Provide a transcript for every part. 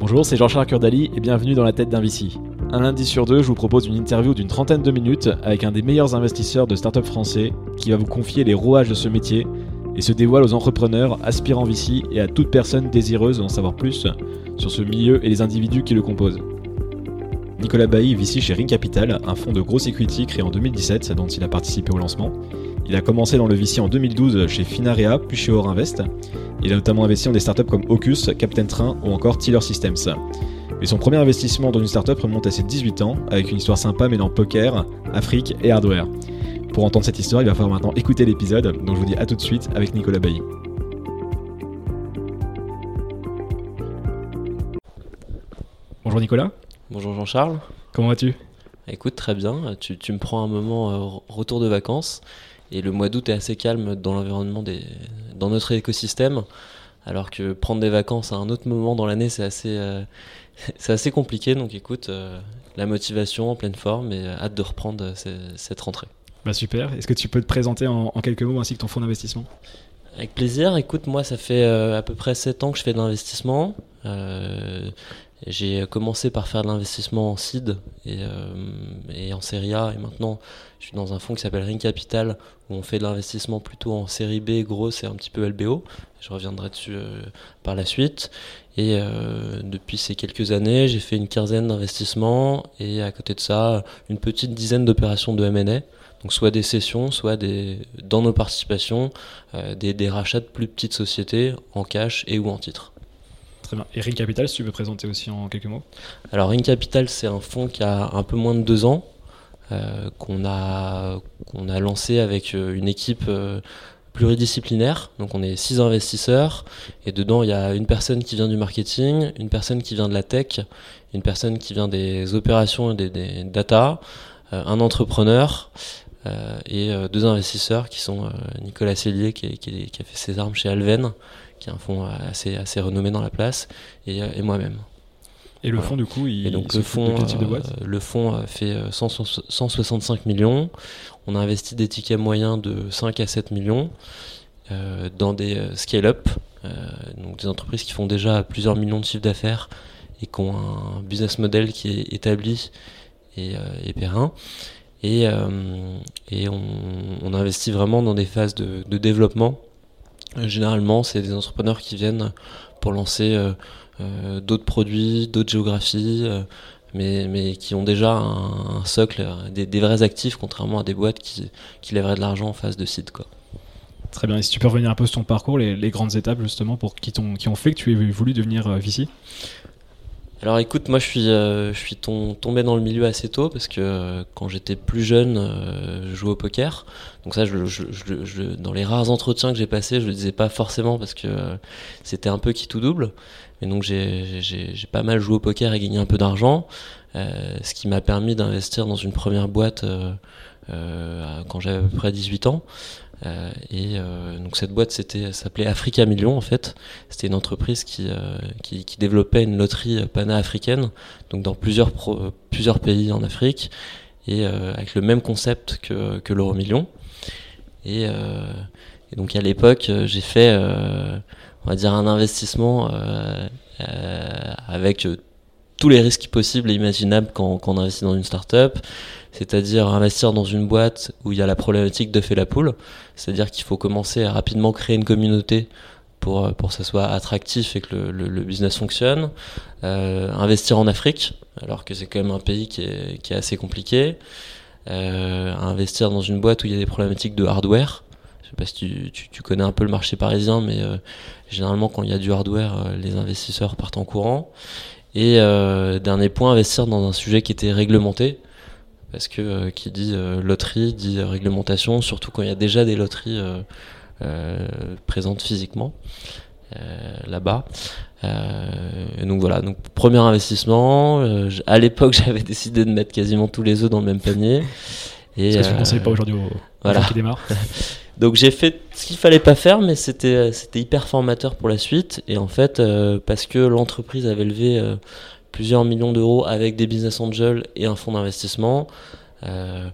Bonjour, c'est Jean-Charles Curdali et bienvenue dans la tête d'un VC. Un lundi sur deux, je vous propose une interview d'une trentaine de minutes avec un des meilleurs investisseurs de start-up français qui va vous confier les rouages de ce métier et se dévoile aux entrepreneurs, aspirants VC et à toute personne désireuse d'en savoir plus sur ce milieu et les individus qui le composent. Nicolas Bailly VC chez Ring Capital, un fonds de grosse equity créé en 2017 dont il a participé au lancement. Il a commencé dans le VC en 2012 chez Finarea puis chez Orinvest. Il a notamment investi dans des startups comme Ocus, Captain Train ou encore Tiller Systems. Mais son premier investissement dans une startup remonte à ses 18 ans, avec une histoire sympa mêlant poker, Afrique et hardware. Pour entendre cette histoire, il va falloir maintenant écouter l'épisode, donc je vous dis à tout de suite avec Nicolas Bailly. Bonjour Nicolas. Bonjour Jean-Charles. Comment vas-tu? Écoute, très bien. Tu, tu, me prends un moment euh, retour de vacances et le mois d'août est assez calme dans l'environnement des, dans notre écosystème, alors que prendre des vacances à un autre moment dans l'année, c'est assez, euh, c'est assez compliqué. Donc écoute, euh, la motivation en pleine forme et hâte de reprendre cette rentrée. Bah super. Est-ce que tu peux te présenter en, en quelques mots ainsi que ton fonds d'investissement? Avec plaisir. Écoute, moi, ça fait à peu près 7 ans que je fais de l'investissement. J'ai commencé par faire de l'investissement en seed et, euh, et, en série A et maintenant je suis dans un fonds qui s'appelle Ring Capital où on fait de l'investissement plutôt en série B, grosse et un petit peu LBO. Je reviendrai dessus euh, par la suite. Et euh, depuis ces quelques années, j'ai fait une quinzaine d'investissements et à côté de ça, une petite dizaine d'opérations de M&A. Donc soit des cessions, soit des, dans nos participations, des, des rachats de plus petites sociétés en cash et ou en Et Ring Capital, si tu peux présenter aussi en quelques mots Alors Ring Capital, c'est un fonds qui a un peu moins de deux ans, euh, qu'on a, a lancé avec euh, une équipe euh, pluridisciplinaire. Donc on est six investisseurs et dedans il y a une personne qui vient du marketing, une personne qui vient de la tech, une personne qui vient des opérations et des, data, un entrepreneur. Et deux investisseurs qui sont Nicolas Cellier qui, a fait ses armes chez Alven qui est un fonds assez, assez renommé dans la place, et, et moi-même. Et le voilà. fonds, du coup, il, et donc le fonds, euh, le fonds fait 100, 165 millions. On a investi des tickets moyens de 5 à 7 millions euh, dans des euh, scale-up, euh, donc des entreprises qui font déjà plusieurs millions de chiffres d'affaires et qui ont un business model qui est établi et, et périn. Et, et on, on, investit vraiment dans des phases de, de développement Généralement, c'est des entrepreneurs qui viennent pour lancer euh, euh, d'autres produits, d'autres géographies, euh, mais, mais qui ont déjà un, socle, des, vrais actifs, contrairement à des boîtes qui, qui lèveraient de l'argent en phase de site. Quoi. Très bien. Et si tu peux revenir un peu sur ton parcours, les, grandes étapes justement pour qui, ont, qui ont fait que tu aies voulu devenir VC alors écoute, moi je suis, euh, je suis tom tombé dans le milieu assez tôt parce que euh, quand j'étais plus jeune, euh, je jouais au poker. Donc ça, je, je, je, dans les rares entretiens que j'ai passés, je le disais pas forcément parce que c'était un peu qui tout double. Mais donc j'ai pas mal joué au poker et gagné un peu d'argent, ce qui m'a permis d'investir dans une première boîte quand j'avais à peu près 18 ans. Euh, et euh, donc cette boîte s'appelait Africa Million en fait. C'était une entreprise qui, euh, qui, qui, développait une loterie pana-africaine, donc dans plusieurs pro, plusieurs pays en Afrique et avec le même concept que, que l'euro million. Et, et, donc à l'époque j'ai fait on va dire un investissement avec tous les risques possibles et imaginables quand, quand on investit dans une startup c'est-à-dire investir dans une boîte où il y a la problématique de fait la poule, c'est-à-dire qu'il faut commencer à rapidement créer une communauté pour, pour que ça soit attractif et que le, le, le business fonctionne. Euh, investir en Afrique, alors que c'est quand même un pays qui est, qui est assez compliqué. Euh, investir dans une boîte où il y a des problématiques de hardware. Je sais pas si tu, tu, tu connais un peu le marché parisien, mais euh, généralement quand il y a du hardware, euh, les investisseurs partent en courant. Et euh, dernier point, investir dans un sujet qui était réglementé parce que euh, qui dit euh, loterie dit réglementation, surtout quand il y a déjà des loteries euh, euh présentes physiquement là-bas. donc voilà, donc premier investissement. à l'époque, j'avais décidé de mettre quasiment tous les œufs dans le même panier. Et ce que tu ne conseilles pas aujourd'hui aux, voilà. gens qui démarrent Donc j'ai fait ce qu'il fallait pas faire, mais c'était c'était hyper formateur pour la suite. Et en fait, euh, parce que l'entreprise avait levé euh, plusieurs millions d'euros avec des business angels et un fonds d'investissement. Euh,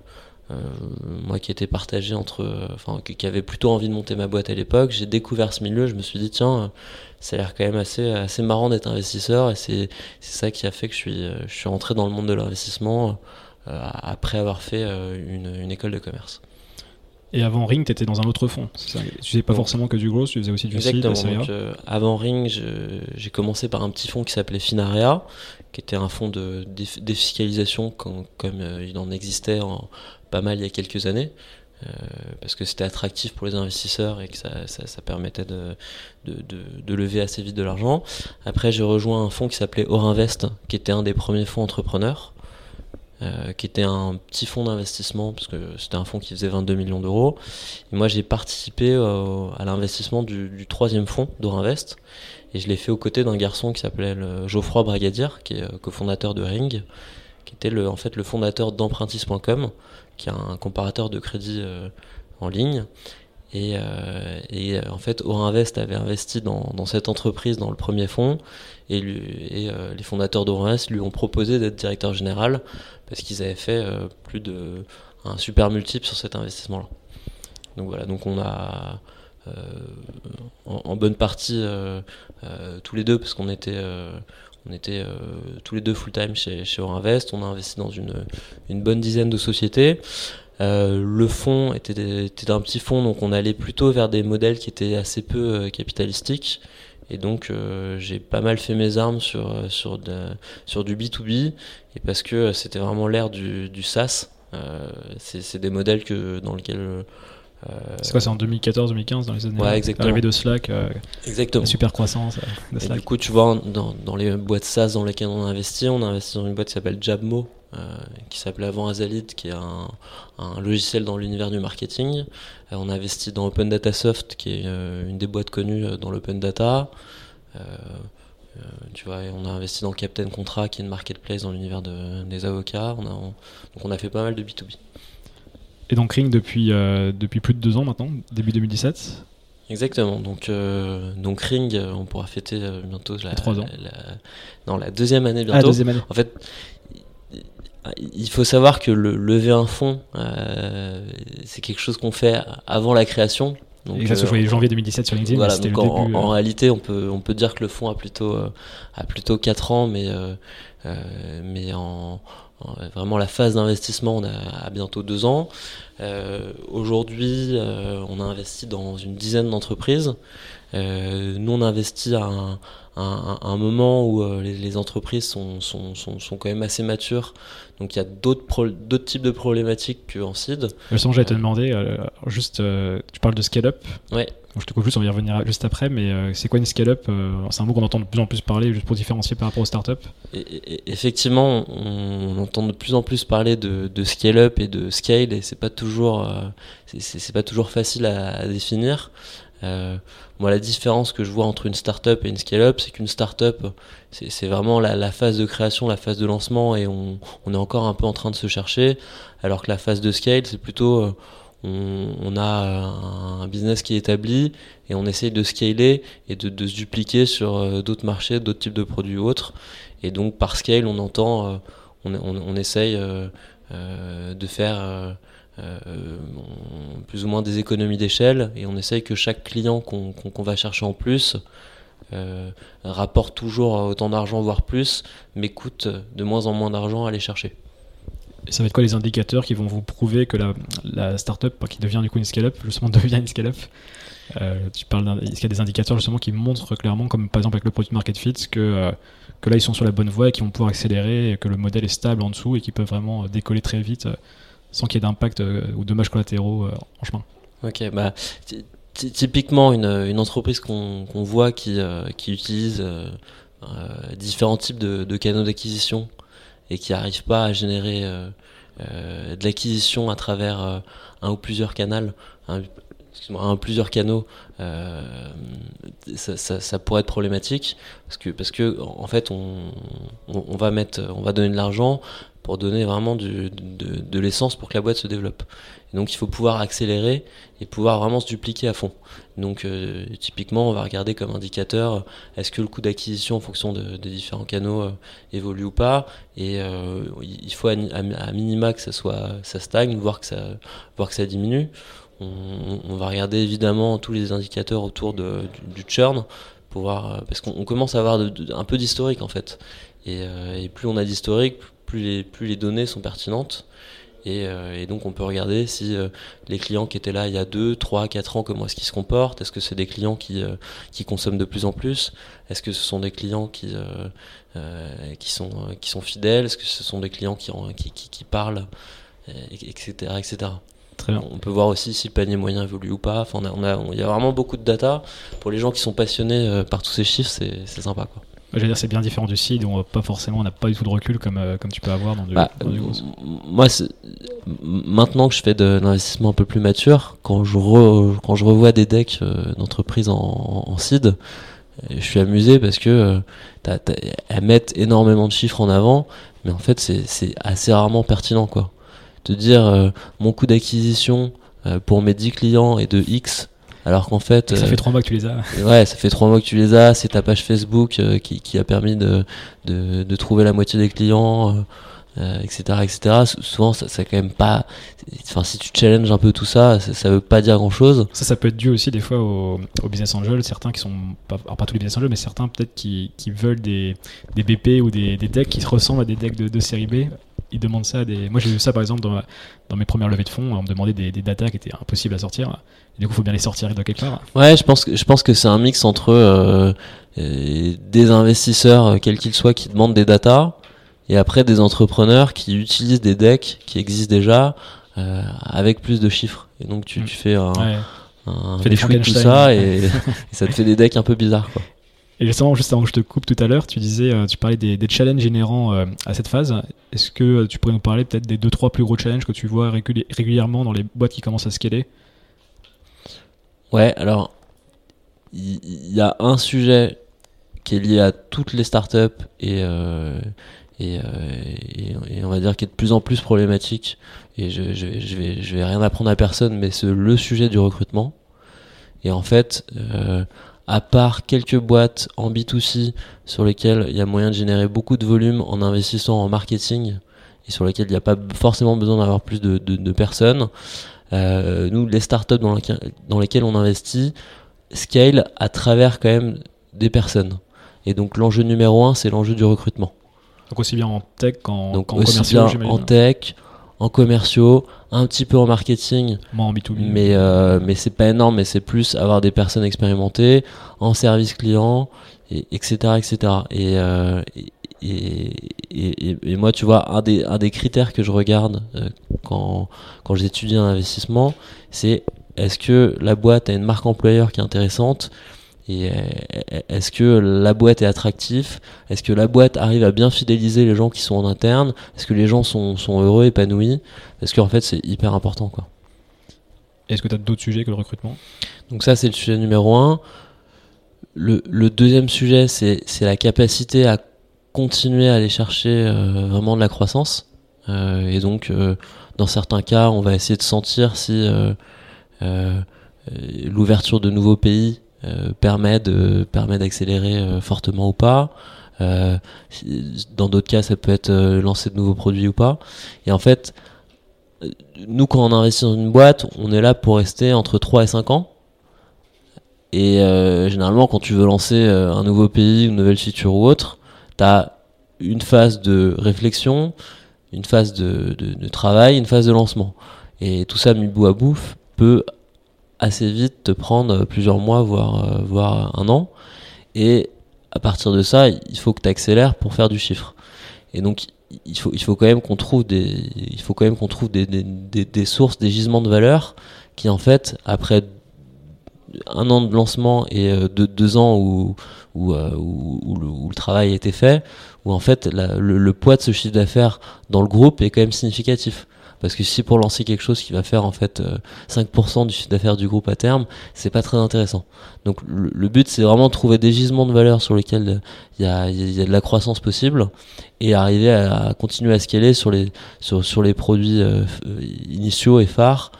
moi qui était partagé entre, enfin, qui avait plutôt envie de monter ma boîte à l'époque, j'ai découvert ce milieu, je me suis dit tiens, ça a l'air quand même assez, assez marrant d'être investisseur et c'est ça qui a fait que je suis, je suis rentré dans le monde de l'investissement après avoir fait une, une école de commerce. Et avant Ring, tu étais dans un autre fond. Tu faisais pas forcément que du gros, tu faisais aussi du Exactement. donc, euh, avant Ring, j'ai commencé par un petit fonds qui s'appelait Finaria, qui était un fonds de défiscalisation comme, euh, il en existait en, pas mal il y a quelques années. Euh, parce que c'était attractif pour les investisseurs et que ça, ça, permettait de, de, de, lever assez vite de l'argent. Après, j'ai rejoint un fonds qui s'appelait Orinvest, qui était un des premiers fonds entrepreneurs. Euh, qui était un petit fonds d'investissement, parce que c'était un fonds qui faisait 22 millions d'euros. Et moi, j'ai participé euh, à l'investissement du, troisième fonds d'Orinvest, et je l'ai fait aux côtés d'un garçon qui s'appelait Geoffroy Bragadier, qui est euh, cofondateur de Ring, qui était le, en fait le fondateur d'empruntis.com, qui est un comparateur de crédit en ligne. Et, et, en fait, Orinvest avait investi dans, dans, cette entreprise dans le premier fonds, et, et les fondateurs d'Orinvest lui ont proposé d'être directeur général parce qu'ils avaient fait euh, plus de un super multiple sur cet investissement-là. Donc voilà, donc on a euh, en, bonne partie euh, tous les deux, parce qu'on était tous les deux full-time chez, chez Orinvest. On a investi dans une, bonne dizaine de sociétés. le fonds était, était, un petit fonds, donc on allait plutôt vers des modèles qui étaient assez peu capitalistiques. Et donc euh, j'ai pas mal fait mes armes sur, euh, sur, sur du B2B, et parce que euh, c'était vraiment l'ère du, du SaaS. c'est des modèles que, dans lesquels... c'est quoi, c'est en 2014-2015 dans les années ouais, exactement. L'arrivée de Slack, exactement. la super croissance de Slack. Et du coup, tu vois, dans, dans, les boîtes SaaS dans lesquelles on a investi, on a investi dans une boîte qui s'appelle Jabmo, qui s'appelait avant Azalid, qui est un, un logiciel dans l'univers du marketing. Euh, on a investi dans Open Data Soft, qui est euh, une des boîtes connues euh, dans l'open data. tu vois, on a investi dans Captain Contra, qui est une marketplace dans l'univers des avocats. On a, donc on a fait pas mal de B2B. Et donc Ring depuis, depuis plus de deux ans maintenant, début 2017 Exactement. Donc, donc Ring, on pourra fêter bientôt la, trois ans. La, la deuxième année bientôt. Ah, deuxième année. En fait, il faut savoir que le lever un fonds, euh, c'est quelque chose qu'on fait avant la création. Donc, et ça se voyait janvier 2017 sur LinkedIn. Voilà, donc en, en, euh. réalité, on peut, on peut dire que le fonds a plutôt, euh, a plutôt 4 ans, mais, mais en, vraiment la phase d'investissement, on a, bientôt 2 ans. Aujourd'hui, on a investi dans une dizaine d'entreprises. nous, on a investi à un, un, un moment où euh, les, entreprises sont, sont, sont, sont, quand même assez matures. Donc il y a d'autres types de problématiques qu'en seed. Justement, j'allais te euh, demander, euh, juste, tu parles de scale-up. Ouais. je te coupe juste, on va y revenir juste après, mais c'est quoi une scale-up C'est un mot qu'on entend de plus en plus parler, juste pour différencier par rapport aux startups. Et, effectivement, on, entend de plus en plus parler de, de scale-up et de scale, et c'est pas toujours, c'est pas toujours facile à, à définir. Euh, moi, la différence que je vois entre une startup et une scale-up, c'est qu'une startup, c'est vraiment la, phase de création, la phase de lancement, et on, est encore un peu en train de se chercher, alors que la phase de scale, c'est plutôt euh, on, a un business qui est établi et on essaye de scaler et de, se dupliquer sur euh, d'autres marchés, d'autres types de produits ou autres. Et donc par scale, on entend, euh, on, essaye de faire euh, plus ou moins des économies d'échelle et on essaye que chaque client qu'on va chercher en plus euh, rapporte toujours autant d'argent, voire plus, mais coûte de moins en moins d'argent à aller chercher. Et ça va être quoi les indicateurs qui vont vous prouver que la, la startup, qui devient du coup une scale-up, justement devient une scale-up? Euh, tu parles Est-ce qu'il y a des indicateurs justement qui montrent clairement, comme par exemple avec le produit market fit, que, que là ils sont sur la bonne voie et qu'ils vont pouvoir accélérer, et que le modèle est stable en dessous et qu'ils peuvent vraiment décoller très vite sans qu'il y ait d'impact euh, ou dommages collatéraux euh, en chemin. Ok, bah, typiquement une, entreprise qu'on voit qui, euh, utilise différents types de, canaux d'acquisition et qui n'arrive pas à générer de l'acquisition à travers un ou plusieurs canaux. Hein, un plusieurs canaux, ça, pourrait être problématique parce que parce que en fait on va mettre, on va donner de l'argent pour donner vraiment de, de l'essence pour que la boîte se développe. Et donc il faut pouvoir accélérer et pouvoir vraiment se dupliquer à fond. Donc euh, typiquement on va regarder comme indicateur est-ce que le coût d'acquisition en fonction de, des différents canaux euh, évolue ou pas et euh, il faut à, minima que ça soit ça stagne voire que ça voire que ça diminue. On, va regarder évidemment tous les indicateurs autour de, du, churn pour voir parce qu'on commence à avoir un peu d'historique en fait et, plus on a d'historique les, plus les données sont pertinentes. Et, euh, et, donc on peut regarder si euh, les clients qui étaient là il y a 2, 3, 4 ans, comment est-ce qu'ils se comportent? Est-ce que c'est des clients qui, euh, qui consomment de plus en plus? Est-ce que ce sont des clients qui, qui, sont, qui sont fidèles? Est-ce que ce sont des clients qui, qui, qui, qui parlent? Etc. etc. Très bien. On peut voir aussi si le panier moyen évolue ou pas. Enfin, on a, on a, on, il y a vraiment beaucoup de data. Pour les gens qui sont passionnés par tous ces chiffres, c'est sympa. Quoi. Je veux dire, c'est bien différent du seed, on pas forcément, on n'a pas du tout de recul comme, euh, comme tu peux avoir dans du, bah, dans du gros. Moi, maintenant que je fais de l'investissement un peu plus mature, quand je, re, quand je revois des decks euh, d'entreprises en, en, euh, je suis amusé parce que euh, t'as, elles mettent énormément de chiffres en avant, mais en fait, c'est, c'est assez rarement pertinent. quoi. Te dire, euh, mon coût d'acquisition euh, pour mes 10 clients est de X, alors qu'en fait ça euh, fait trois mois que tu les as. ouais ça fait trois mois que tu les as c'est ta page Facebook euh, qui, qui, a permis de, de, de, trouver la moitié des clients euh, etc etc souvent ça, ça quand même pas enfin si tu challenges un peu tout ça, ça ça veut pas dire grand chose ça ça peut être dû aussi des fois aux au business angels certains qui sont pas, alors pas tous les business angels mais certains peut-être qui, qui veulent des, des BP ou des, des decks qui se ressemblent à des decks de, de série B ils demandent ça à des. Moi, j'ai vu ça par exemple dans, dans mes premières levées de fonds. On me demandait des, des datas qui étaient impossibles à sortir. Et du coup, il faut bien les sortir de quelque part. Ouais, je pense que je pense que c'est un mix entre euh, des investisseurs, quels qu'ils soient, qui demandent des datas, et après des entrepreneurs qui utilisent des decks qui existent déjà euh, avec plus de chiffres. Et donc, tu, mmh. tu fais un. Ouais. Un, fait des de tout ça et, et ça te fait des decks un peu bizarres quoi. Et justement, juste avant que je te coupe tout à l'heure, tu disais, euh, tu parlais des, des challenges inhérents euh, à cette phase. Est-ce que euh, tu pourrais nous parler peut-être des deux trois plus gros challenges que tu vois réguli régulièrement dans les boîtes qui commencent à scaler? Ouais, alors il y, a un sujet qui est lié à toutes les startups et, et, on va dire qui est de plus en plus problématique. Et je, je vais, je vais rien apprendre à personne, mais c'est le sujet du recrutement. Et en fait, à part quelques boîtes en B2C sur lesquelles il y a moyen de générer beaucoup de volume en investissant en marketing et sur lesquelles il n'y a pas forcément besoin d'avoir plus de, de, de personnes, euh, nous, les startups dans, lesquelles, dans lesquelles on investit, scale à travers quand même des personnes. Et donc l'enjeu numéro un, c'est l'enjeu du recrutement. Donc aussi bien en tech qu'en donc aussi bien en tech, en commerciaux, un petit peu en marketing, Moi en B2B. mais euh, mais c'est pas énorme, mais c'est plus avoir des personnes expérimentées en service client, et, etc., etc. Et, euh, et, et, et, moi, tu vois, un des un des critères que je regarde euh, quand quand j'étudie un investissement, c'est est-ce que la boîte a une marque employeur qui est intéressante et est-ce que la boîte est attractive? Est-ce que la boîte arrive à bien fidéliser les gens qui sont en interne? Est-ce que les gens sont, sont heureux, épanouis? Parce qu'en fait, c'est hyper important. quoi. Est-ce que tu as d'autres sujets que le recrutement? Donc ça, c'est le sujet numéro un. Le, le deuxième sujet, c'est la capacité à continuer à aller chercher euh, vraiment de la croissance. Euh, et donc, euh, dans certains cas, on va essayer de sentir si euh, euh, l'ouverture de nouveaux pays euh, permet de permet d'accélérer euh, fortement ou pas. Euh, dans d'autres cas, ça peut être lancer de nouveaux produits ou pas. Et en fait, nous, quand on investit dans une boîte, on est là pour rester entre 3 et 5 ans. Et euh, généralement, quand tu veux lancer euh, un nouveau pays, une nouvelle feature ou autre, tu as une phase de réflexion, une phase de, de, de, travail, une phase de lancement. Et tout ça mis bout à bout peut assez vite te prendre plusieurs mois, voire, euh, voire un an. Et à partir de ça, il faut que tu accélères pour faire du chiffre. Et donc, il faut, il faut quand même qu'on trouve des, il faut quand même trouve des, des, des, sources, des gisements de valeur qui, en fait, après un an de lancement et euh, deux, deux ans où, où, euh, où, le, travail a été fait, où en fait le, le, poids de ce chiffre d'affaires dans le groupe est quand même significatif. Parce que si pour lancer quelque chose qui va faire en fait 5% du chiffre d'affaires du groupe à terme, c'est pas très intéressant. Donc le, but c'est vraiment de trouver des gisements de valeur sur lesquels il y a, de la croissance possible et arriver à, continuer à scaler sur les sur, les produits initiaux et phares.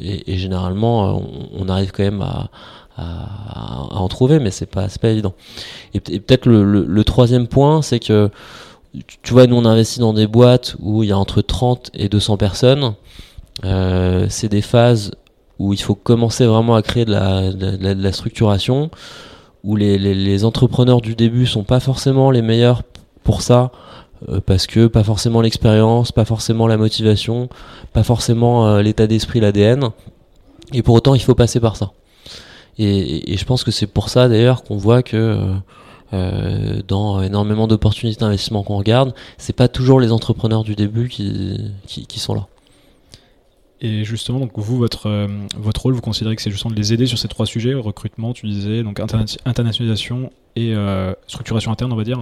Et, généralement, on, arrive quand même à, à, en trouver, mais c'est pas, pas évident. Et, peut-être le, troisième point, c'est que tu vois, nous on investit dans des boîtes où il y a entre 30 et 200 personnes. Euh, c'est des phases où il faut commencer vraiment à créer de la, de la, structuration, où les, les, les, entrepreneurs du début sont pas forcément les meilleurs pour ça, euh, parce que pas forcément l'expérience, pas forcément la motivation, pas forcément euh, l'état d'esprit, l'ADN. Et pour autant, il faut passer par ça. Et, et je pense que c'est pour ça d'ailleurs qu'on voit que euh, dans énormément d'opportunités d'investissement qu'on regarde, c'est pas toujours les entrepreneurs du début qui, qui, qui sont là. Et justement, donc vous, votre, euh, votre rôle, vous considérez que c'est justement de les aider sur ces trois sujets recrutement, tu disais, donc internationalisation et euh, structuration interne, on va dire.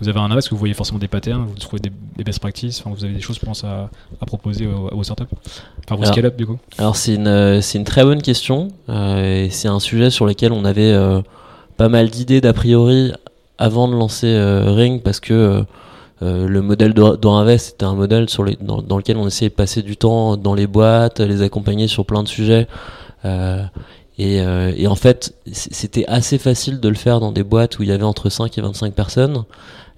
Vous avez un que vous voyez forcément des patterns, vous trouvez des, best practices, enfin, vous avez des choses, je pense, à, à proposer vos startups, enfin vos scale-up du coup. Alors c'est une, c'est une très bonne question. et c'est un sujet sur lequel on avait pas mal d'idées d'a priori avant de lancer Ring parce que euh, le modèle d'Orinvest, c'était un modèle dans, lequel on essayait de passer du temps dans les boîtes, les accompagner sur plein de sujets. Euh, et, euh, et, en fait, c'était assez facile de le faire dans des boîtes où il y avait entre 5 et 25 personnes.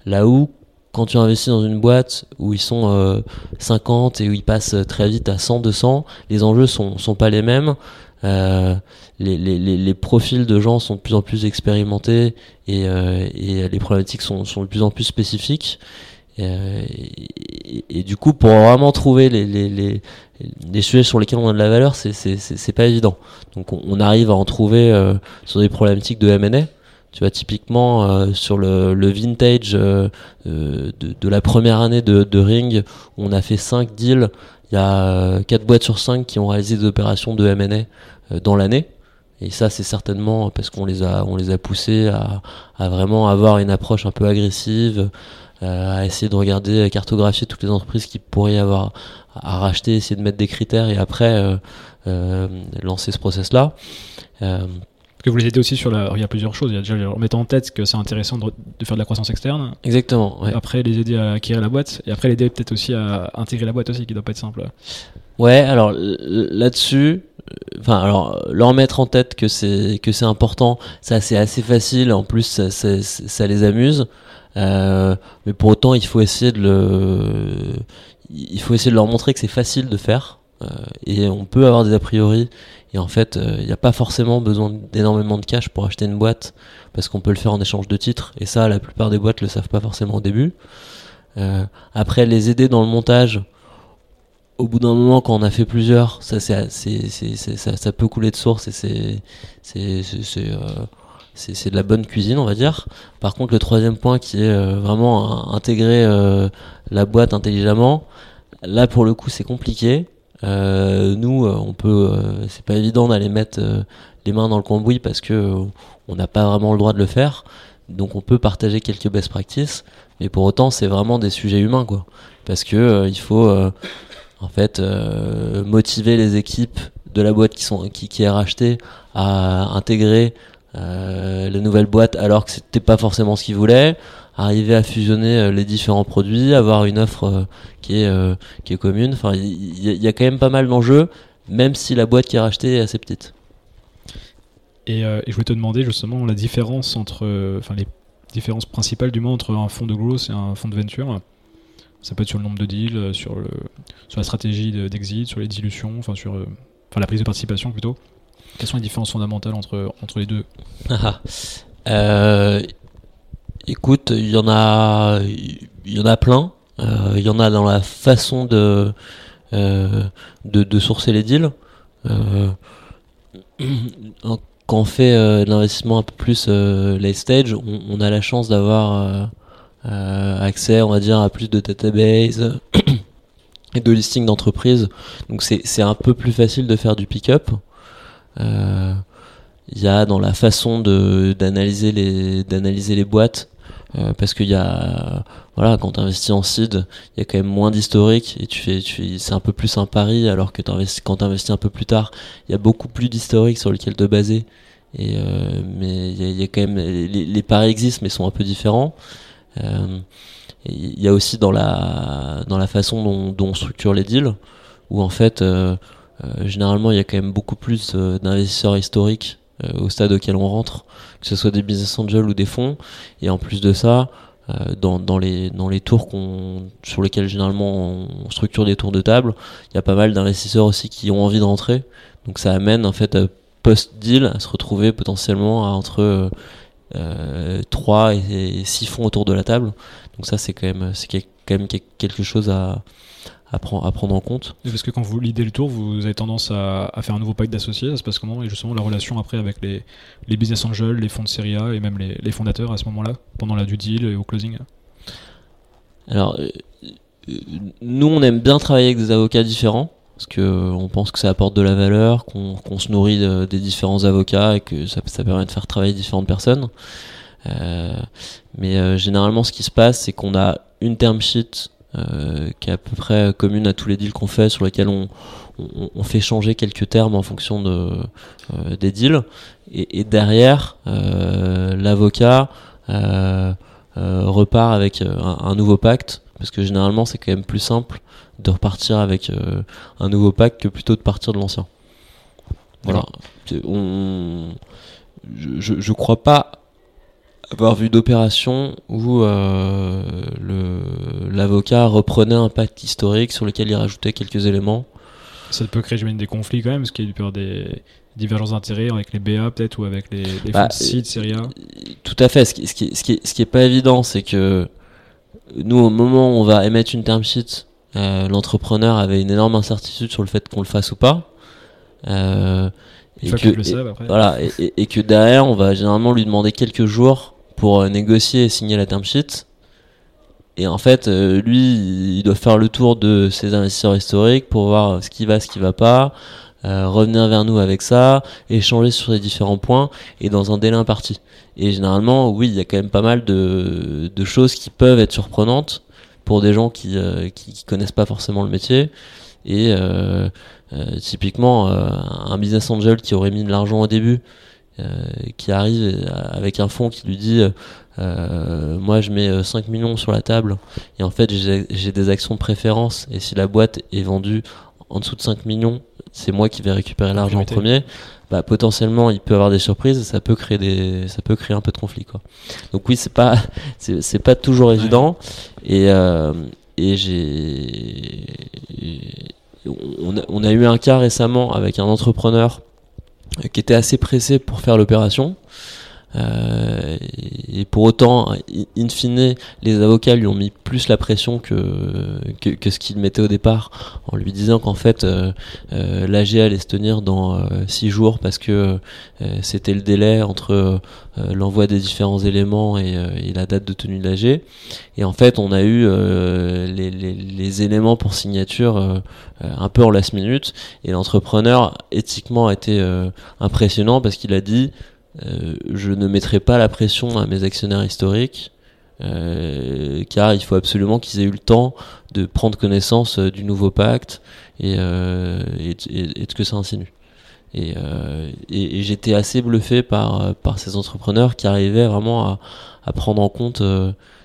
Là où, quand tu investis dans une boîte où ils sont 50 et où ils passent très vite à 100, 200, les enjeux sont, sont pas les mêmes. Euh, les, les, les, profils de gens sont de plus en plus expérimentés et, et les problématiques sont, sont de plus en plus spécifiques. Euh, et, du coup, pour vraiment trouver les, les, les, les, sujets sur lesquels on a de la valeur, c'est pas évident. Donc on, arrive à en trouver euh, sur des problématiques de M&A. Tu vois, typiquement euh, sur le, le vintage de, de, la première année de, de Ring, on a fait 5 deals. Il y a 4 boîtes sur 5 qui ont réalisé des opérations de M&A dans l'année. Et ça, c'est certainement parce qu'on les a, on les a poussés à, à, vraiment avoir une approche un peu agressive, euh, à essayer de regarder, à cartographier toutes les entreprises qui pourraient avoir à racheter, essayer de mettre des critères et après euh, euh, lancer ce process-là. Que vous les aidez aussi sur la. Il y a plusieurs choses. Il y a déjà remettre en tête que c'est intéressant de, faire de la croissance externe. Exactement. Ouais. Après, les aider à acquérir la boîte. Et après, les aider peut-être aussi à intégrer la boîte aussi, qui doit pas être simple. Ouais, alors là-dessus, enfin, alors leur mettre en tête que c'est que c'est important, ça c'est assez facile. En plus, ça, ça, ça les amuse. Euh, mais pour autant, il faut essayer de le, il faut essayer de leur montrer que c'est facile de faire. Euh, et on peut avoir des a priori. Et en fait, euh, il n'y a pas forcément besoin d'énormément de cash pour acheter une boîte parce qu'on peut le faire en échange de titres. Et ça, la plupart des boîtes le savent pas forcément au début. après, les aider dans le montage au bout d'un moment, quand on a fait plusieurs, ça, c'est, ça, ça, peut couler de source et c'est, c'est, c'est, c'est de la bonne cuisine, on va dire. Par contre, le troisième point qui est euh, vraiment intégrer euh, la boîte intelligemment, là pour le coup c'est compliqué. Euh, nous, on peut, c'est pas évident d'aller mettre les mains dans le cambouis parce que on n'a pas vraiment le droit de le faire. Donc on peut partager quelques best practices, mais pour autant c'est vraiment des sujets humains quoi, parce que il faut en fait motiver les équipes de la boîte qui sont qui, qui est rachetée à intégrer euh, la nouvelle boîte alors que c'était pas forcément ce qu'ils voulaient arriver à fusionner euh, les différents produits avoir une offre euh, qui est qui est commune. Enfin il y, a quand même pas mal d'enjeux même si la boîte qui est rachetée est assez petite. Et, je voulais te demander justement la différence entre enfin les différences principales du moins entre un fonds de growth et un fonds de venture. Ça peut être sur le nombre de deals sur le sur la stratégie d'exit sur les dilutions enfin sur enfin la prise de participation plutôt quelles sont les différences fondamentales entre, entre les deux ah, euh, Écoute, il y en a, y en a plein. Euh, il y en a dans la façon de, euh, de, sourcer les deals. quand on fait de l'investissement un peu plus late stage, on, on, a la chance d'avoir accès, on va dire, à plus de database et de listing d'entreprises. Donc c'est un peu plus facile de faire du pick-up. Euh, il y a dans la façon de d'analyser les d'analyser les boîtes parce qu'il y a voilà quand tu investis en seed il y a quand même moins d'historique et tu fais tu c'est un peu plus un pari alors que quand tu investis un peu plus tard il y a beaucoup plus d'historique sur lequel te baser. Et mais il y, a, quand même les, paris existent mais sont un peu différents. Il y a aussi dans la dans la façon dont, on structure les deals où en fait euh, généralement, il y a quand même beaucoup plus euh, d'investisseurs historiques euh, au stade auquel on rentre, que ce soit des business angels ou des fonds. Et en plus de ça, dans, dans, les, dans les tours sur lesquels généralement on structure des tours de table, il y a pas mal d'investisseurs aussi qui ont envie de rentrer. Donc ça amène en fait post-deal à se retrouver potentiellement à entre euh, 3 et 6 fonds autour de la table. Donc ça c'est quand même, c'est quand même quelque chose à, à, prendre en compte. parce que quand vous lidez le tour, vous avez tendance à, faire un nouveau pacte d'associés, ça se passe comment? Et justement la relation après avec les, les business angels, les fonds de série A et même les, les fondateurs à ce moment-là, pendant la due deal et au closing? Alors, euh, nous on aime bien travailler avec des avocats différents parce que on pense que ça apporte de la valeur, qu'on se nourrit des différents avocats et que ça, ça, permet de faire travailler différentes personnes. Euh, mais euh, généralement, ce qui se passe, c'est qu'on a une term sheet euh, qui est à peu près commune à tous les deals qu'on fait, sur lesquels on, on, fait changer quelques termes en fonction de, euh, des deals. Et, et derrière, euh, l'avocat repart avec un, nouveau pacte, parce que généralement c'est quand même plus simple de repartir avec un nouveau pacte que plutôt de partir de l'ancien. Voilà. On, je, je crois pas avoir vu d'opérations où euh, l'avocat reprenait un pacte historique sur lequel il rajoutait quelques éléments. Ça peut créer des conflits quand même, parce qu'il y a peur des divergences d'intérêts avec les BA peut-être ou avec les, les bah, de série A. Tout à fait. Ce qui, ce qui, ce qui, ce qui est pas évident, c'est que nous, au moment où on va émettre une term sheet, euh, l'entrepreneur avait une énorme incertitude sur le fait qu'on le fasse ou pas. Euh, et que, après. voilà, et, et, que derrière, on va généralement lui demander quelques jours pour euh, négocier et signer la term sheet. Et en fait, euh, lui, il doit faire le tour de ses investisseurs historiques pour voir ce qui va, ce qui va pas, euh, revenir vers nous avec ça, échanger sur les différents points et dans un délai imparti. Et généralement, oui, il y a quand même pas mal de, choses qui peuvent être surprenantes pour des gens qui, connaissent pas forcément le métier. Et typiquement, un business angel qui aurait mis de l'argent au début qui arrive avec un fonds qui lui dit euh, moi je mets 5 euh, millions sur la table. Et en fait j'ai des actions de préférence. Et si la boîte est vendue en dessous de 5 millions c'est moi qui vais récupérer l'argent en premier. Bah, potentiellement il peut avoir des surprises ça peut créer des ça peut créer un peu de conflit quoi. Donc oui c'est pas c'est pas toujours évident. Et et j'ai on a, on a eu un cas récemment avec un entrepreneur qui était assez pressé pour faire l'opération. Euh, et pour autant, in fine, les avocats lui ont mis plus la pression que, que, que ce qu'ils mettaient au départ, en lui disant qu'en fait, euh, euh, l'AG allait se tenir dans 6 euh, jours parce que euh, c'était le délai entre l'envoi des différents éléments et, et, la date de tenue de l'AG. Et en fait, on a eu les, les, les, éléments pour signature un peu en last minute, et l'entrepreneur éthiquement a été impressionnant parce qu'il a dit euh, je ne mettrai pas la pression à mes actionnaires historiques, euh, car il faut absolument qu'ils aient eu le temps de prendre connaissance euh, du nouveau pacte et, euh, et, et, de ce que ça insinue. Et, et, j'étais assez bluffé par, par ces entrepreneurs qui arrivaient vraiment à, à prendre en compte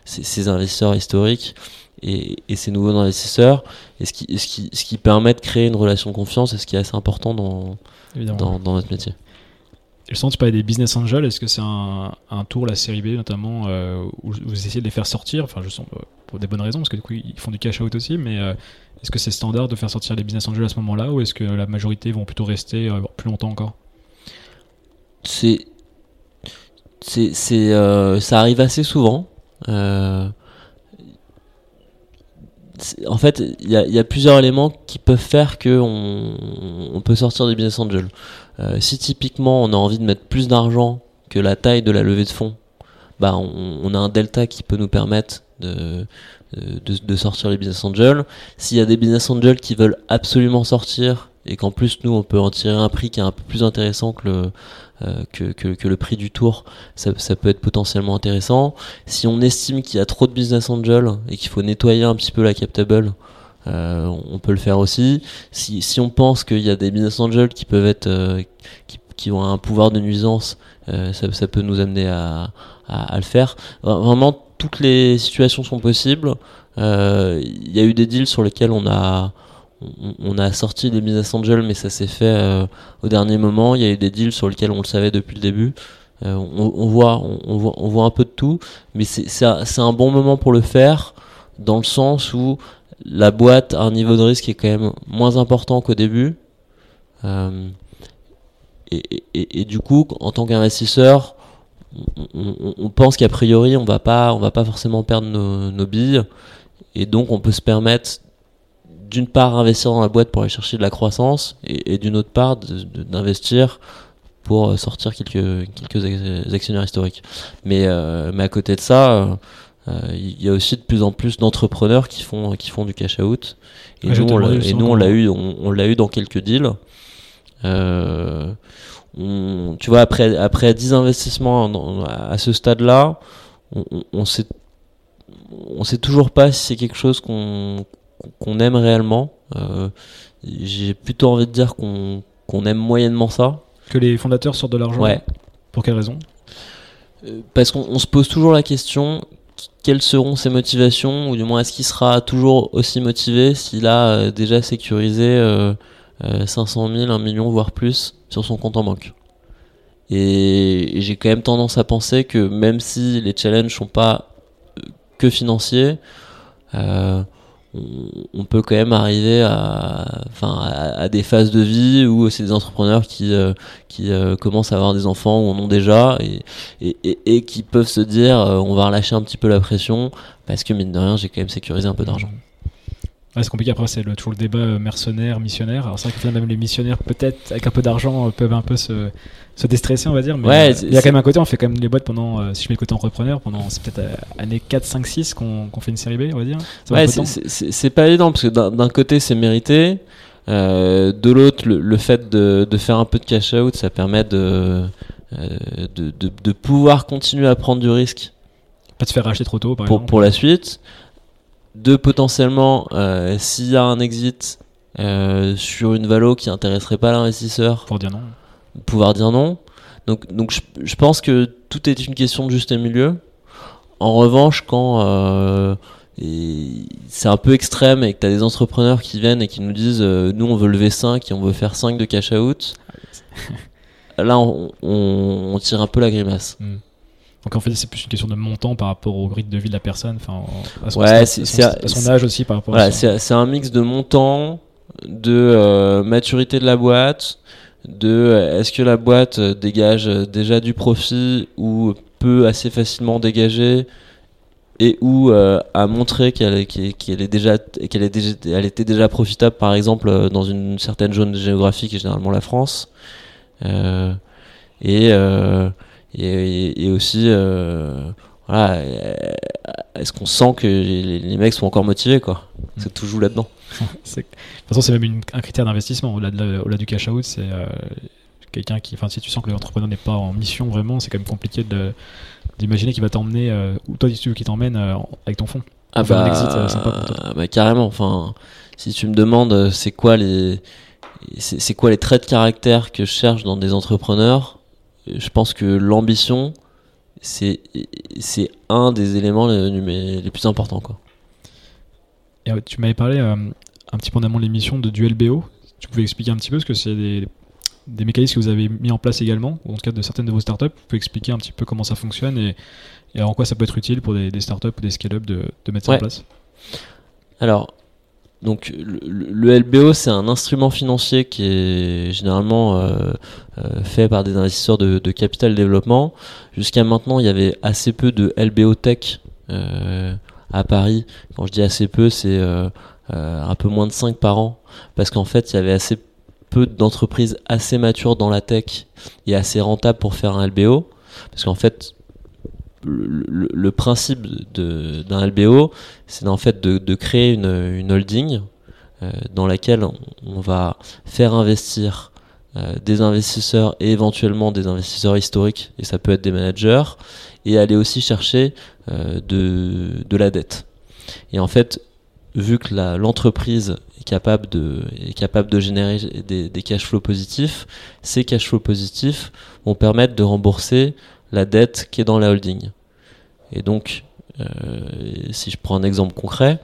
ces, ces, investisseurs historiques et, et, ces nouveaux investisseurs, et ce qui, ce, qui, ce qui permet de créer une relation de confiance et ce qui est assez important dans, dans, dans notre métier. Je sens que tu parlais des business angels. Est-ce que c'est un, tour, la série B notamment, euh, où vous essayez de les faire sortir Enfin, je sens euh, pour des bonnes raisons, parce que du coup, ils font du cash out aussi, mais euh, est-ce que c'est standard de faire sortir les business angels à ce moment-là, ou est-ce que la majorité vont plutôt rester plus longtemps encore? C'est. C'est. ça arrive assez souvent. en fait, il y a, plusieurs éléments qui peuvent faire qu'on on peut sortir des business angels. Euh, si typiquement on a envie de mettre plus d'argent que la taille de la levée de fonds, bah on, a un delta qui peut nous permettre de, de, sortir les business angels. S'il y a des business angels qui veulent absolument sortir et qu'en plus nous on peut en tirer un prix qui est un peu plus intéressant que le, euh, que, le prix du tour, ça, ça, peut être potentiellement intéressant. Si on estime qu'il y a trop de business angel et qu'il faut nettoyer un petit peu la captable, euh, on peut le faire aussi. Si, si on pense qu'il y a des business angels qui peuvent être euh, qui, qui, ont un pouvoir de nuisance, ça, ça, peut nous amener à, à, le faire. Vraiment, toutes les situations sont possibles. Il y a eu des deals sur lesquels on a on, a sorti des business angels, mais ça s'est fait euh, au dernier moment. Il y a eu des deals sur lesquels on le savait depuis le début. Euh, on, voit, on, voit, on voit un peu de tout, mais c'est un bon moment pour le faire, dans le sens où la boîte a un niveau de risque qui est quand même moins important qu'au début. Euh, et, du coup, en tant qu'investisseur, on, pense qu'a priori, on va pas, on va pas forcément perdre nos, billes, et donc on peut se permettre d'une part investir dans la boîte pour aller chercher de la croissance et, d'une autre part d'investir pour sortir quelques, quelques actionnaires historiques. Mais, euh, mais à côté de ça, euh, il y a aussi de plus en plus d'entrepreneurs qui font, qui font du cash out. Et nous, on, et nous, on l'a eu, on, l'a eu dans quelques deals. tu vois, après, après 10 investissements à ce stade-là, on, on sait, on sait toujours pas si c'est quelque chose qu'on qu'on aime réellement. Euh, j'ai plutôt envie de dire qu'on aime moyennement ça. Que les fondateurs sortent de l'argent Ouais. Pour quelle raison? Euh, Parce qu'on se pose toujours la question quelles seront ses motivations, ou du moins est-ce qu'il sera toujours aussi motivé s'il a euh, déjà sécurisé 500 000, 1 million, voire plus sur son compte en banque? Et, j'ai quand même tendance à penser que même si les challenges sont pas que financiers, on, peut quand même arriver à, enfin, à, des phases de vie où c'est des entrepreneurs qui, euh, qui euh, commencent à avoir des enfants ou en ont déjà et, et, qui peuvent se dire euh, on va relâcher un petit peu la pression parce que mine de rien j'ai quand même sécurisé un peu d'argent. Ouais, c'est compliqué après c'est toujours le débat mercenaire missionnaire alors c'est vrai que même les missionnaires peut-être avec un peu d'argent peuvent un peu se se déstresser, on va dire. Mais il y a quand même un côté, on fait quand même les boîtes pendant, euh, si je mets le côté entrepreneur, pendant c'est peut-être euh, année 4, 5, 6 qu'on fait une série B, on va dire. ouais, c'est pas évident parce que d'un côté c'est mérité, euh, de l'autre le, fait de, de, faire un peu de cash out, ça permet de, de, de, de, pouvoir continuer à prendre du risque. Pas de se faire racheter trop tôt, par pour, exemple. Pour la suite. De potentiellement, s'il y a un exit sur une valo qui intéresserait pas l'investisseur. Pour dire non pouvoir dire non. Donc, donc je, pense que tout est une question de juste milieu. En revanche, quand euh, c'est un peu extrême et que tu as des entrepreneurs qui viennent et qui nous disent euh, nous on veut lever 5 et on veut faire 5 de cash out, là on, on, tire un peu la grimace. Hmm. Donc en fait c'est plus une question de montant par rapport au grid de vie de la personne, enfin à son, ouais, son, âge aussi par rapport voilà, C'est un mix de montant, de euh, maturité de la boîte, de est-ce que la boîte dégage déjà du profit ou peut assez facilement dégager et ou euh, a montré qu'elle est déjà qu'elle est elle était déjà profitable par exemple dans une certaine zone géographique et généralement la France euh, et, euh, et, et aussi euh, voilà est-ce qu'on sent que les, les, mecs sont encore motivés quoi? Mm. c'est toujours là-dedans de toute façon, c'est même un critère d'investissement. Au-delà, du cash out, c'est euh, quelqu'un qui. Enfin, si tu sens que l'entrepreneur n'est pas en mission vraiment, c'est quand même compliqué d'imaginer qu'il va t'emmener. Euh, ou toi, tu veux qu'il t'emmène euh, avec ton fonds. Ah bah, exit, bah, carrément. Enfin, si tu me demandes, c'est quoi les. C'est, quoi les traits de caractère que je cherche dans des entrepreneurs Je pense que l'ambition, c'est, c'est un des éléments les, les plus importants. Quoi. Et, tu m'avais parlé un petit peu en amont de l'émission de du LBO. Tu pouvais expliquer un petit peu ce que c'est des, des, mécanismes que vous avez mis en place également, ou en tout cas de certaines de vos startups. Vous pouvez expliquer un petit peu comment ça fonctionne et, en quoi ça peut être utile pour des, des startups ou des scale-up de, de, mettre ça en place Alors, donc le, LBO, c'est un instrument financier qui est généralement euh, euh, fait par des investisseurs de, capital développement. Jusqu'à maintenant, il y avait assez peu de LBO tech euh, à Paris. Quand je dis assez peu, c'est un peu moins de 5 par an, parce qu'en fait, il y avait assez peu d'entreprises assez matures dans la tech et assez rentables pour faire un LBO, parce qu'en fait, le, principe d'un LBO, c'est en fait de, créer une, holding dans laquelle on, va faire investir des investisseurs et éventuellement des investisseurs historiques, et ça peut être des managers, et aller aussi chercher de, de la dette. Et en fait, vu que l'entreprise est capable de générer des cash flows positifs, ces cash flows positifs vont permettre de rembourser la dette qui est dans la holding. Et donc, euh, si je prends un exemple concret,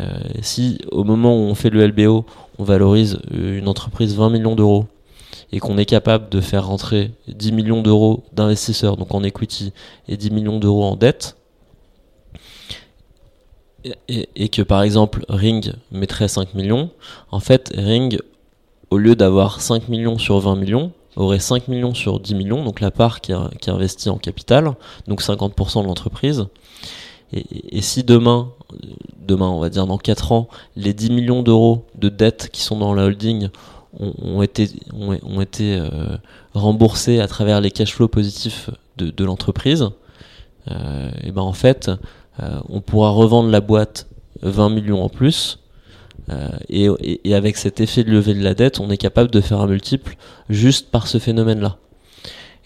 euh, si au moment où on fait le LBO, on valorise une entreprise 20 millions d'euros et qu'on est capable de faire rentrer 10 millions d'euros d'investisseurs, donc en equity, et 10 millions d'euros en dette, et, que par exemple Ring mettrait 5 millions, en fait Ring, au lieu d'avoir 5 millions sur 20 millions, aurait 5 millions sur 10 millions, donc la part qui, est investie en capital, donc 50% de l'entreprise. Et, si demain, demain on va dire dans 4 ans, les 10 millions d'euros de dettes qui sont dans la holding ont, été, ont, été euh, remboursés à travers les cash flows positifs de, l'entreprise, euh, et ben en fait, euh, on pourra revendre la boîte 20 millions en plus. Euh, et, avec cet effet de lever de la dette, on est capable de faire un multiple juste par ce phénomène-là.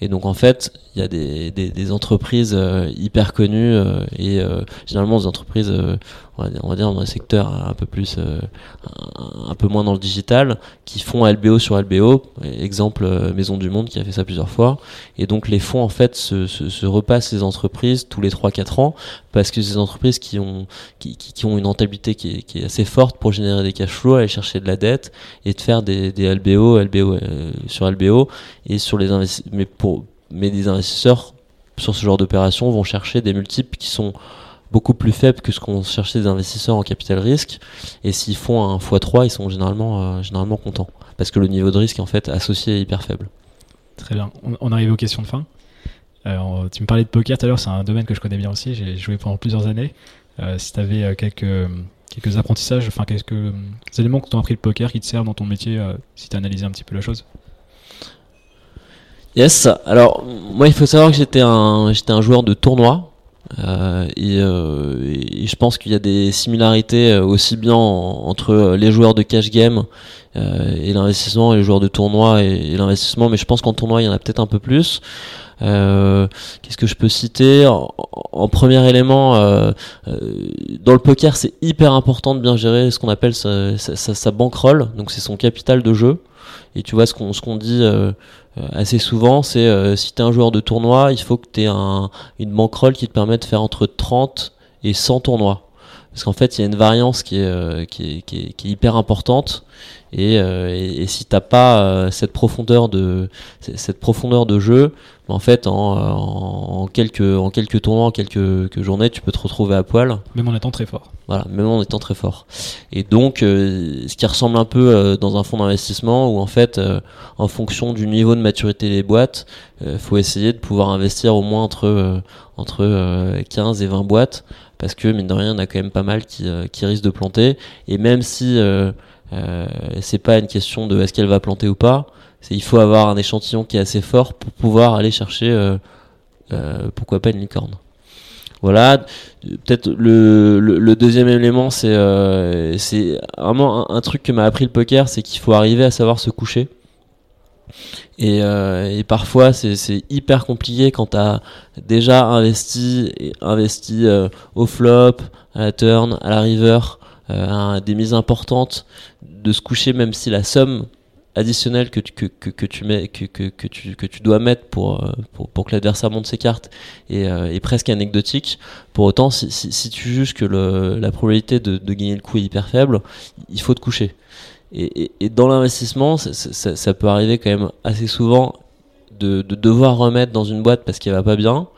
Et donc en fait, il y a des, entreprises euh, hyper connues et généralement des entreprises on va, dire, dans des secteurs un peu plus, euh, un, peu moins dans le digital, qui font LBO sur LBO. Exemple euh, Maison du Monde qui a fait ça plusieurs fois. Et donc les fonds en fait se, se, repassent ces entreprises tous les 3-4 ans parce que ces entreprises qui ont, qui, qui, ont une rentabilité qui est, qui est, assez forte pour générer des cash flows, aller chercher de la dette et de faire des, des LBO, LBO euh, sur LBO et sur les mais pour mais des investisseurs sur ce genre d'opération vont chercher des multiples qui sont beaucoup plus faible que ce qu'on cherchait des investisseurs en capital risque. Et s'ils font un x3, ils sont généralement, euh, généralement contents. Parce que le niveau de risque en fait associé est hyper faible. Très bien. On, arrive aux questions de fin. Euh, tu me parlais de poker tout à l'heure, c'est un domaine que je connais bien aussi. J'ai joué pendant plusieurs années. Euh, si tu avais quelques, quelques apprentissages, enfin quelques éléments que tu as appris le poker qui te servent dans ton métier, si tu as analysé un petit peu la chose Yes, alors moi il faut savoir que j'étais un, j'étais un joueur de tournoi, euh, euh, et, je pense qu'il y a des similarités euh, aussi bien entre les joueurs de cash game et l'investissement et les joueurs de tournoi et, l'investissement, mais je pense qu'en tournoi il y en a peut-être un peu plus. Qu'est-ce que je peux citer? En, premier élément, dans le poker, c'est hyper important de bien gérer ce qu'on appelle sa, sa, sa, bankroll, donc c'est son capital de jeu. Et tu vois ce qu'on ce qu'on dit euh, assez souvent, c'est euh, si tu es un joueur de tournoi, il faut que tu aies un, une bankroll qui te permet de faire entre 30 et 100 tournois. Parce qu'en fait, il y a une variance qui est, euh, qui est, qui est, qui est hyper importante. Et, et, et si t'as pas cette profondeur de cette profondeur de jeu, en fait, en, en, quelques, en quelques tournois, en quelques, journées, tu peux te retrouver à poil. Même en étant très fort. Voilà, même en étant très fort. Et donc, euh, ce qui ressemble un peu euh, dans un fonds d'investissement où, en fait, euh, en fonction du niveau de maturité des boîtes, il faut essayer de pouvoir investir au moins entre, entre 15 et 20 boîtes. Parce que, mine de rien, en a quand même pas mal qui, qui risquent de planter. Et même si c'est pas une question de est-ce qu'elle va planter ou pas, il faut avoir un échantillon qui est assez fort pour pouvoir aller chercher, euh, euh, pourquoi pas une licorne. Voilà, peut-être le, deuxième élément, euh, c'est vraiment un, truc que m'a appris le poker, c'est qu'il faut arriver à savoir se coucher. Et, et parfois, c'est hyper compliqué quand tu as déjà investi, investi au flop, à la turn, à la river, des mises importantes, de se coucher même si la somme additionnel que tu, que, tu mets que, que, tu, que tu dois mettre pour, euh, pour, que l'adversaire monte ses cartes est, euh, presque anecdotique. Pour autant, si, tu juges que la probabilité de, gagner le coup est hyper faible, il faut te coucher. Et, dans l'investissement, ça, peut arriver quand même assez souvent de, de devoir remettre dans une boîte parce qu'elle va pas bien.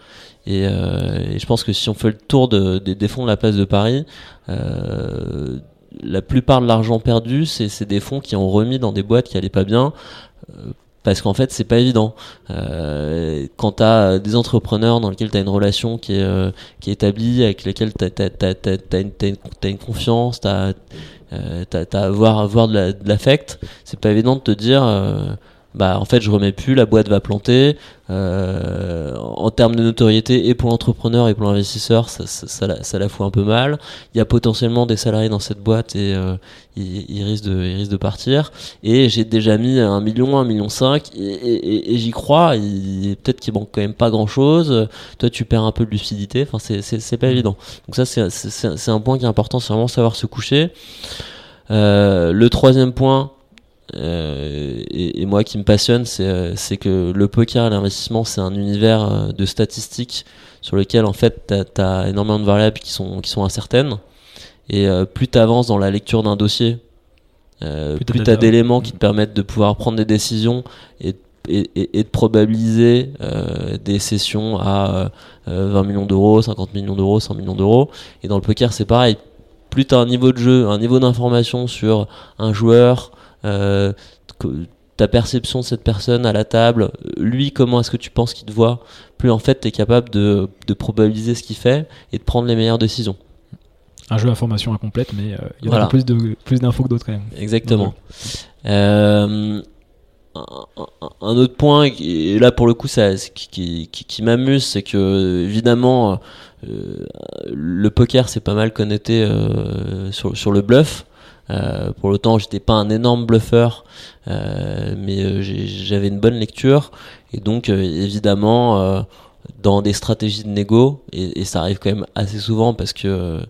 Et, euh, je pense que si on fait le tour de, des fonds de la place de Paris, euh, la plupart de l'argent perdu, c'est des fonds qui ont remis dans des boîtes qui allaient pas bien. Euh, parce qu'en fait, c'est pas évident. Euh, quand tu as des entrepreneurs dans lesquels tu as une relation qui est, euh, établie, avec lesquels tu as, une confiance, tu as, as, avoir, avoir de l'affect, c'est pas évident de te dire bah en fait je remets plus la boîte va planter euh, en termes de notoriété et pour l'entrepreneur et pour l'investisseur, ça, ça, ça, la, ça fout un peu mal. Il y a potentiellement des salariés dans cette boîte et euh, ils, risquent de, ils risquent de partir. Et j'ai déjà mis un million, un million cinq et, et, et j'y crois. Peut-être qu'il manque quand même pas grand chose. Toi, tu perds un peu de lucidité. Enfin, c'est, pas évident. Donc ça, c'est un point qui est important, c'est vraiment savoir se coucher. Euh, le troisième point, euh, et, et moi qui me passionne, c'est euh, c'est que le poker et l'investissement, c'est un univers euh, de statistiques sur lequel en fait tu as, énormément de variables qui sont, qui sont incertaines. Et euh, plus tu avances dans la lecture d'un dossier, euh, Plus tu as d'éléments qui te permettent de pouvoir prendre des décisions et, et, de probabiliser des sessions à euh, 20 millions d'euros, 50 millions d'euros, 100 millions d'euros. Et dans le poker, c'est pareil. Plus tu as un niveau de jeu, un niveau d'information sur un joueur, euh, ta perception de cette personne à la table, lui, comment est-ce que tu penses qu'il te voit, plus en fait tu es capable de, de probabiliser ce qu'il fait et de prendre les meilleures décisions. Un jeu à formation incomplète, mais euh, il y en Voilà. a plus de plus d'infos que d'autres quand même. Exactement. Euh, un, autre point, et là pour le coup, ça, qui, qui, qui- qui m'amuse, c'est que évidemment, euh, le poker c'est pas mal connecté euh, sur, sur le bluff. Euh, pour le temps, j'étais pas un énorme bluffeur, euh, mais euh, j'avais une bonne lecture et donc euh, évidemment euh, dans des stratégies de négo et, et ça arrive quand même assez souvent parce que euh,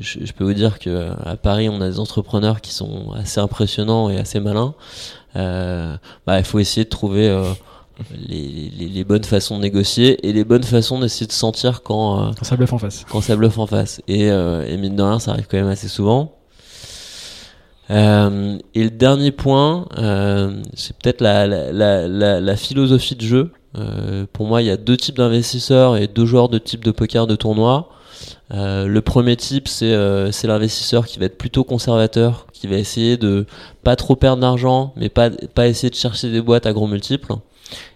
je, je peux vous dire que à Paris, on a des entrepreneurs qui sont assez impressionnants et assez malins. Euh, bah, il faut essayer de trouver euh, les, les, les bonnes façons de négocier et les bonnes façons d'essayer de sentir quand euh, Quand ça bluffe en face. quand ça bluffe en face. Et, euh, et mine de rien, ça arrive quand même assez souvent. Euh, et le dernier point, euh, c'est peut-être la, philosophie de jeu. Euh, pour moi, il y a deux types d'investisseurs et deux joueurs de type de poker de tournoi. Le premier type, c'est l'investisseur qui va être plutôt conservateur, qui va essayer de pas trop perdre d'argent, mais pas, pas essayer de chercher des boîtes à gros multiples.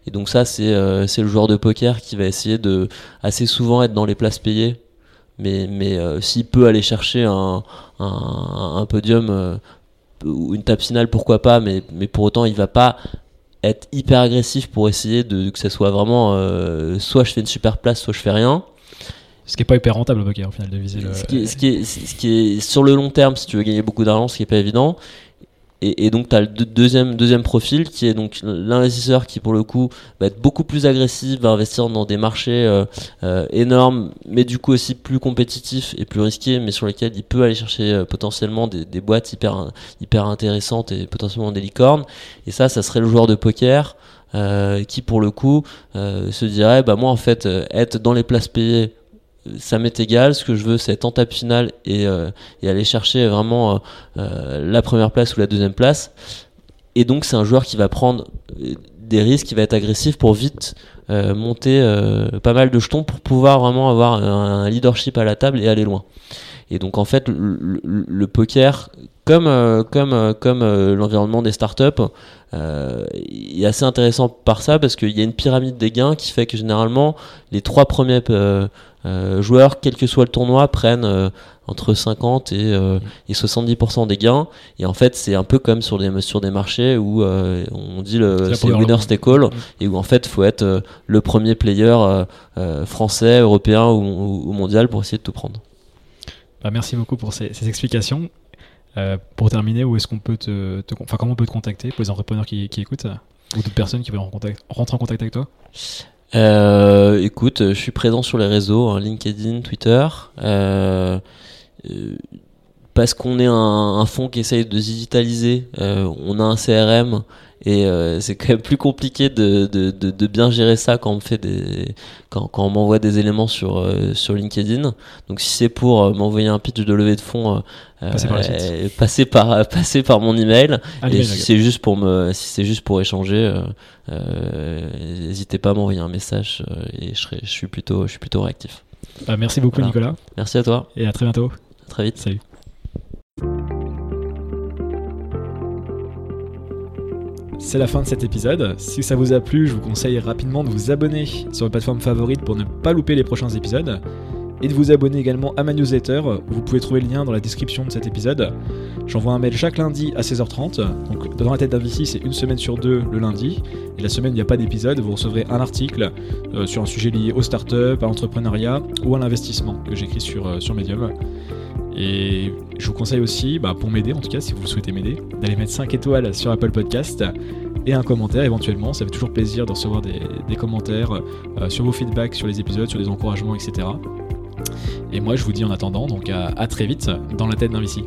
Et donc ça, c'est le joueur de poker qui va essayer de assez souvent être dans les places payées, mais, mais euh, s'il peut aller chercher un, podium ou une table finale, pourquoi pas, mais, mais pour autant, il va pas être hyper agressif pour essayer de que ça soit vraiment euh, soit je fais une super place, soit je fais rien. Ce qui est pas hyper rentable au poker au final de viser le. Ce qui, est, ce, qui est, ce qui est sur le long terme, si tu veux gagner beaucoup d'argent, ce qui est pas évident. Et, donc, tu as le deux- deuxième, deuxième profil qui est donc l'investisseur qui, pour le coup, va être beaucoup plus agressif, va investir dans des marchés euh, euh, énormes, mais du coup aussi plus compétitifs et plus risqués, mais sur lesquels il peut aller chercher euh, potentiellement des, boîtes hyper, hyper intéressantes et potentiellement des licornes. Et ça, ça serait le joueur de poker. qui pour le coup se dirait bah moi en fait être dans les places payées ça m'est égal. Ce que je veux, c'est être en table finale et, euh, aller chercher vraiment euh, euh, la première place ou la deuxième place. Et donc, c'est un joueur qui va prendre des risques, qui va être agressif pour vite monter pas mal de jetons pour pouvoir vraiment avoir un, leadership à la table et aller loin. Et donc, en fait, le, poker, comme, comme, comme l'environnement des startups, est assez intéressant par ça parce qu'il y a une pyramide des gains qui fait que généralement, les trois premiers euh, euh, joueurs, quel que soit le tournoi, prennent euh, entre 50 et, euh, et 70% des gains. Et en fait, c'est un peu comme sur des, sur des marchés où euh, on dit le c'est winner take all et où en fait, il faut être euh, le premier player euh, euh, français, européen ou, ou- ou mondial pour essayer de tout prendre. Bah, merci beaucoup pour ces, ces explications. Euh, pour terminer, où est-ce qu'on peut te, te- enfin comment on peut te contacter pour les entrepreneurs qui, qui écoutent ou d'autres personnes qui veulent rentrer en contact avec toi? Euh, écoute, je suis présent sur les réseaux, hein, LinkedIn, Twitter. Euh, euh, parce qu'on est un, un fonds qui essaye de digitaliser, euh, on a un CRM et euh, c'est quand même plus compliqué de, de, de, de bien gérer ça quand on me fait des quand, quand on m'envoie des éléments sur euh, sur LinkedIn. Donc si c'est pour euh, m'envoyer un pitch de levée de fonds, Passez par passer par mon email. Ah, Et si c'est juste pour me, si c'est juste pour échanger, n'hésitez pas à m'envoyer un message et je serai, je suis plutôt, je suis plutôt réactif. Bah, merci beaucoup Voilà. Nicolas Merci à toi, et à très bientôt. à très vite. Salut. C'est la fin de cet épisode. Si ça vous a plu, je vous conseille rapidement de vous abonner sur votre plateforme favorite pour ne pas louper les prochains épisodes. et de vous abonner également à ma newsletter. Vous pouvez trouver le lien dans la description de cet épisode. J'envoie un mail chaque lundi à 16h30. Donc dans la tête d'un c'est une semaine sur deux le lundi. Et la semaine, il n'y a pas d'épisode. Vous recevrez un article euh, sur un sujet lié aux startups, à l'entrepreneuriat ou à l'investissement que j'écris sur, euh, sur Medium. Et je vous conseille aussi, bah, pour m'aider en tout cas, si vous souhaitez m'aider, d'aller mettre 5 étoiles sur Apple Podcast et un commentaire éventuellement. Ça fait toujours plaisir de recevoir des, commentaires euh, sur vos feedbacks sur les épisodes, sur des encouragements, etc. Et moi, je vous dis en attendant, donc à, très vite dans la tête d'un VC.